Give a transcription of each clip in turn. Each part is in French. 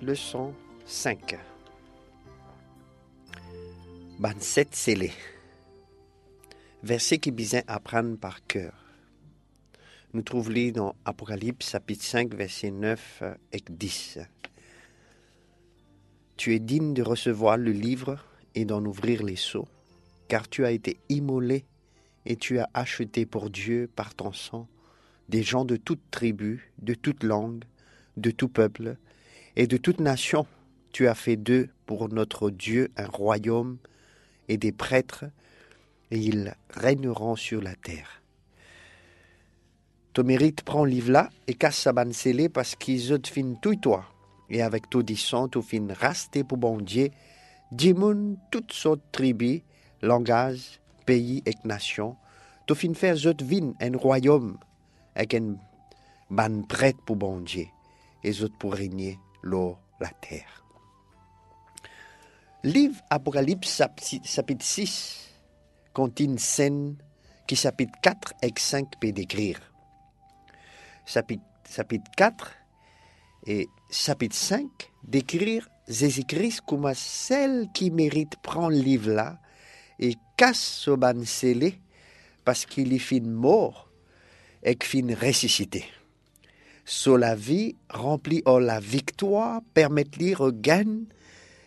leçon 5. Ban 7 scellé. Verset qui besoin apprendre par cœur. Nous trouvons dans Apocalypse chapitre 5 verset 9 et 10. Tu es digne de recevoir le livre et d'en ouvrir les seaux, car tu as été immolé et tu as acheté pour Dieu par ton sang des gens de toute tribu, de toute langue, de tout peuple et de toute nation. Tu as fait d'eux pour notre Dieu un royaume et des prêtres, et ils régneront sur la terre. Ton mérite prend livre là et casse sa banne parce qu'ils ont fin tout toi. Et avec tout disant, tu fin rasté pour bon Dieu, dimoun toutes sortes tribus, langages, pays et nations, tu fin faire zot vin un royaume avec un ban prêtre pour bon Dieu, et zot pour régner l'eau, la terre. Livre Apocalypse chapitre 6 contient une scène qui chapitre 4 et 5 peut décrire. Chapitre, chapitre 4 et chapitre 5 décrire Jésus-Christ comme celle qui mérite prendre le livre là et casse ce ban scellé parce qu'il est fin mort et fin ressuscité. So la vie remplie de la victoire permet de regagne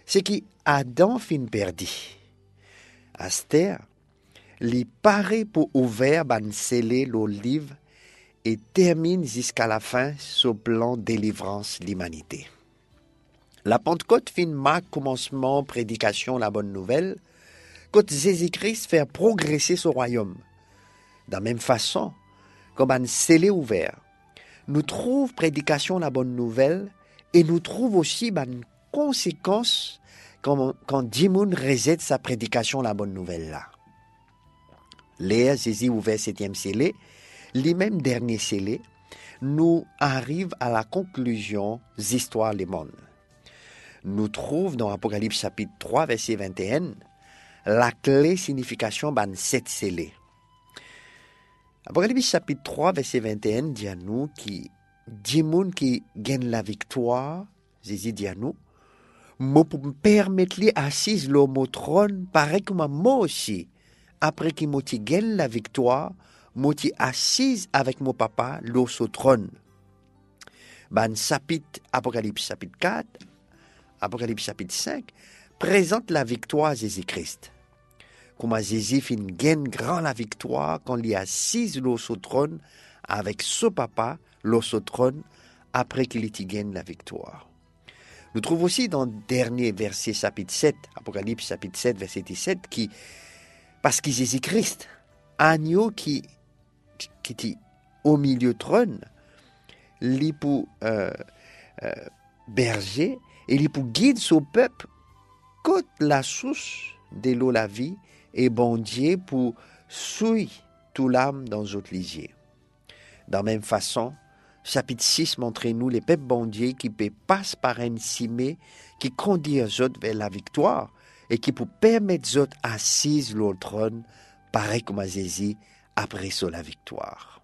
ce qui Adam fin perdu. Aster, li paraît pour ouvrir ban l'olive et termine jusqu'à la fin ce plan délivrance l'humanité. La Pentecôte fin marque commencement prédication la bonne nouvelle, quand Jésus-Christ fait progresser son royaume. De même façon, comme un scellé ouvert, nous trouve prédication la bonne nouvelle et nous trouve aussi une conséquence quand, quand Dimoun sa prédication la bonne nouvelle là. Léa Jésus ouvert septième scellé, les mêmes derniers scellés, nous arrive à la conclusion d'histoire les mondes. Nous trouve dans Apocalypse chapitre 3 verset 21 la clé signification ban sept scellés. Apocalypse chapitre 3 verset 21 dit à nous qui Dimoun qui gagne la victoire, Jésus dit à nous, moi pour me permettre lui assise l'homme au trône, pareil comme moi aussi. Après qu'il m'ait gagné la victoire, m'ait assise avec mon papa l'eau au trône. Ban chapitre, Apocalypse chapitre 4, Apocalypse chapitre 5, présente la victoire Jésus-Christ. Comment Jésus fin gagne grand la victoire quand il est assise l'eau au trône avec son papa l'eau au trône après qu'il ait gagné la victoire. Nous trouvons aussi dans le dernier verset chapitre 7, Apocalypse chapitre 7, verset 17, qui, parce que Jésus-Christ, agneau qui, qui était au milieu trône, il pour euh, euh, berger, et il pour guide son peuple, côte la source de l'eau la vie, et bon Dieu pour suivre tout l'âme dans autres lisiers. De la même façon, chapitre 6 montre-nous les peuples bondiers qui passent par un cimé qui conduit autres vers la victoire et qui pour permettre autres assises l'autre trône, pareil comme à après la victoire.